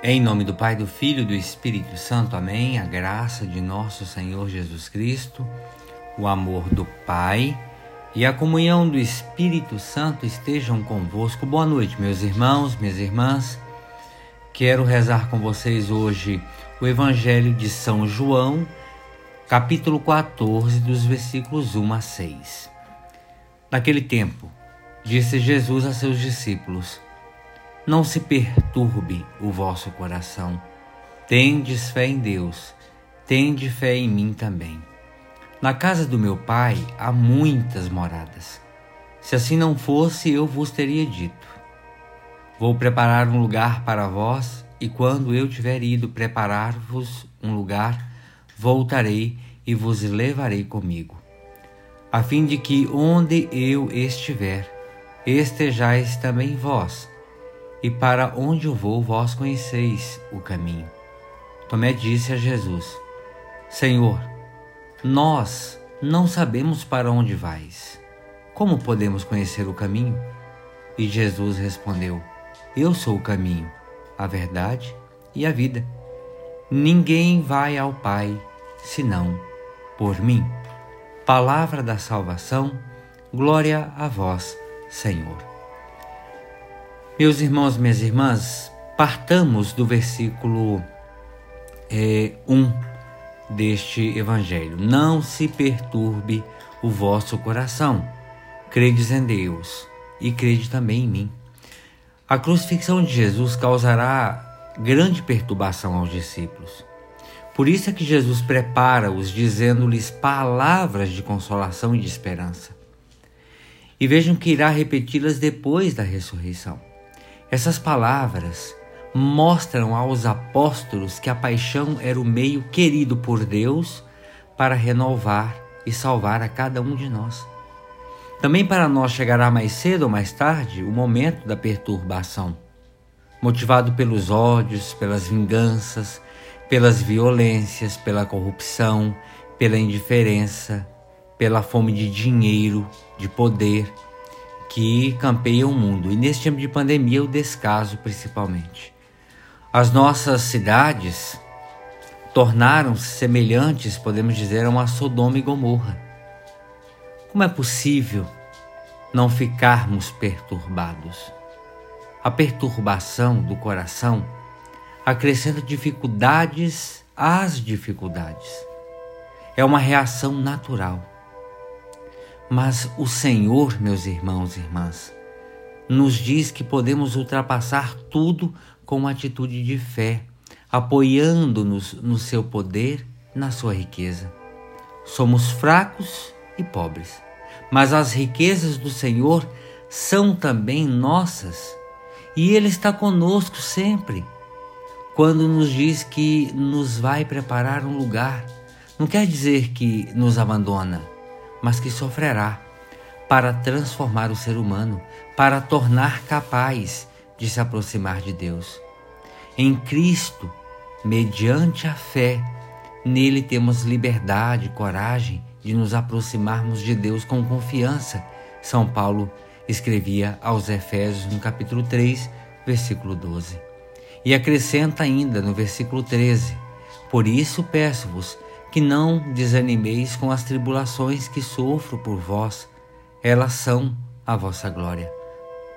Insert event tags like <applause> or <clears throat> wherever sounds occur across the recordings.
Em nome do Pai, do Filho e do Espírito Santo, amém. A graça de nosso Senhor Jesus Cristo, o amor do Pai e a comunhão do Espírito Santo estejam convosco. Boa noite, meus irmãos, minhas irmãs. Quero rezar com vocês hoje o Evangelho de São João, capítulo 14, dos versículos 1 a 6. Naquele tempo, disse Jesus a seus discípulos: não se perturbe o vosso coração. Tendes fé em Deus, tende fé em mim também. Na casa do meu pai há muitas moradas. Se assim não fosse, eu vos teria dito: Vou preparar um lugar para vós, e quando eu tiver ido preparar-vos um lugar, voltarei e vos levarei comigo, a fim de que onde eu estiver, estejais também vós e para onde eu vou, vós conheceis o caminho. Tomé disse a Jesus: Senhor, nós não sabemos para onde vais. Como podemos conhecer o caminho? E Jesus respondeu: Eu sou o caminho, a verdade e a vida. Ninguém vai ao Pai senão por mim. Palavra da salvação, glória a vós, Senhor. Meus irmãos, minhas irmãs, partamos do versículo é, 1 deste Evangelho. Não se perturbe o vosso coração. Credes em Deus e crede também em mim. A crucifixão de Jesus causará grande perturbação aos discípulos. Por isso é que Jesus prepara-os dizendo-lhes palavras de consolação e de esperança. E vejam que irá repeti-las depois da ressurreição. Essas palavras mostram aos apóstolos que a paixão era o meio querido por Deus para renovar e salvar a cada um de nós. Também para nós chegará mais cedo ou mais tarde o momento da perturbação, motivado pelos ódios, pelas vinganças, pelas violências, pela corrupção, pela indiferença, pela fome de dinheiro, de poder que campeiam o mundo, e neste tempo de pandemia, o descaso principalmente. As nossas cidades tornaram-se semelhantes, podemos dizer, a uma Sodoma e Gomorra. Como é possível não ficarmos perturbados? A perturbação do coração acrescenta dificuldades às dificuldades. É uma reação natural. Mas o Senhor, meus irmãos e irmãs, nos diz que podemos ultrapassar tudo com uma atitude de fé, apoiando-nos no seu poder, na sua riqueza. Somos fracos e pobres, mas as riquezas do Senhor são também nossas e Ele está conosco sempre. Quando nos diz que nos vai preparar um lugar, não quer dizer que nos abandona mas que sofrerá para transformar o ser humano, para tornar capaz de se aproximar de Deus. Em Cristo, mediante a fé, nele temos liberdade coragem de nos aproximarmos de Deus com confiança. São Paulo escrevia aos Efésios no capítulo 3, versículo 12. E acrescenta ainda no versículo 13: Por isso peço-vos que não desanimeis com as tribulações que sofro por vós, elas são a vossa glória.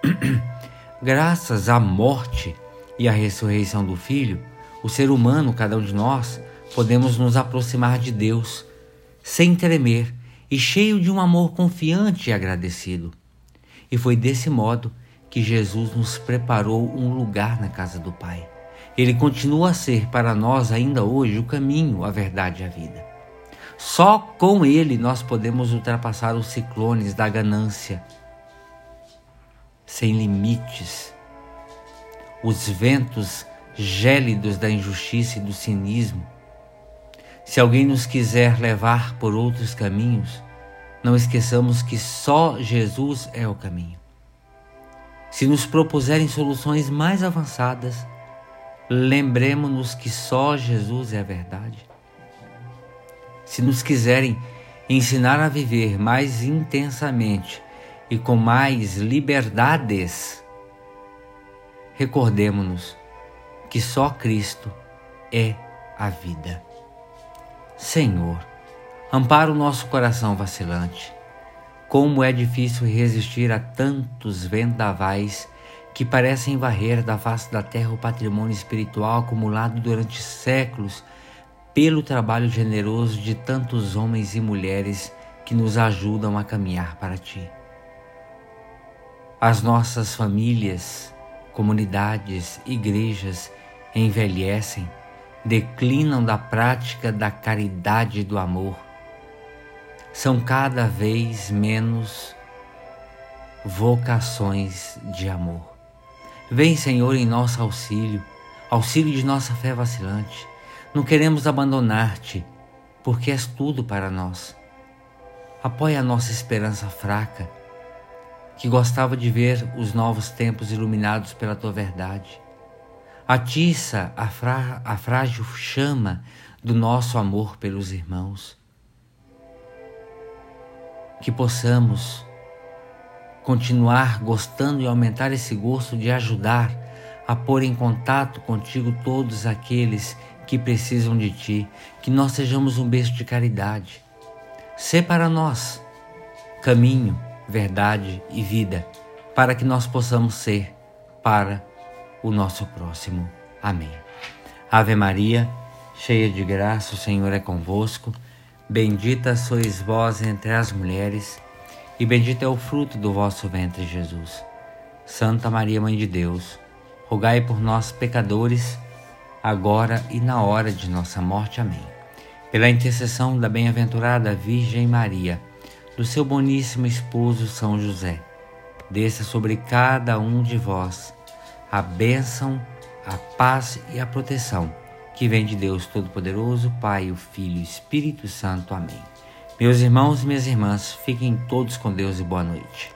<clears throat> Graças à morte e à ressurreição do Filho, o ser humano, cada um de nós, podemos nos aproximar de Deus sem tremer e cheio de um amor confiante e agradecido. E foi desse modo que Jesus nos preparou um lugar na casa do Pai. Ele continua a ser para nós ainda hoje o caminho, a verdade e a vida. Só com Ele nós podemos ultrapassar os ciclones da ganância, sem limites, os ventos gélidos da injustiça e do cinismo. Se alguém nos quiser levar por outros caminhos, não esqueçamos que só Jesus é o caminho. Se nos propuserem soluções mais avançadas, lembremos-nos que só Jesus é a verdade. Se nos quiserem ensinar a viver mais intensamente e com mais liberdades, recordemos-nos que só Cristo é a vida. Senhor, ampara o nosso coração vacilante. Como é difícil resistir a tantos vendavais que parecem varrer da face da terra o patrimônio espiritual acumulado durante séculos pelo trabalho generoso de tantos homens e mulheres que nos ajudam a caminhar para Ti. As nossas famílias, comunidades, igrejas envelhecem, declinam da prática da caridade e do amor. São cada vez menos vocações de amor. Vem, Senhor, em nosso auxílio, auxílio de nossa fé vacilante. Não queremos abandonar-te, porque és tudo para nós. Apoia a nossa esperança fraca, que gostava de ver os novos tempos iluminados pela tua verdade. Atiça a, a frágil chama do nosso amor pelos irmãos. Que possamos continuar gostando e aumentar esse gosto de ajudar a pôr em contato contigo todos aqueles que precisam de ti, que nós sejamos um beijo de caridade. Sê para nós caminho, verdade e vida, para que nós possamos ser para o nosso próximo. Amém. Ave Maria, cheia de graça, o Senhor é convosco. Bendita sois vós entre as mulheres e bendito é o fruto do vosso ventre, Jesus. Santa Maria, Mãe de Deus, rogai por nós, pecadores, agora e na hora de nossa morte. Amém. Pela intercessão da bem-aventurada Virgem Maria, do seu boníssimo esposo São José, desça sobre cada um de vós a bênção, a paz e a proteção que vem de Deus Todo-Poderoso, Pai, o Filho e Espírito Santo. Amém. Meus irmãos e minhas irmãs, fiquem todos com Deus e boa noite.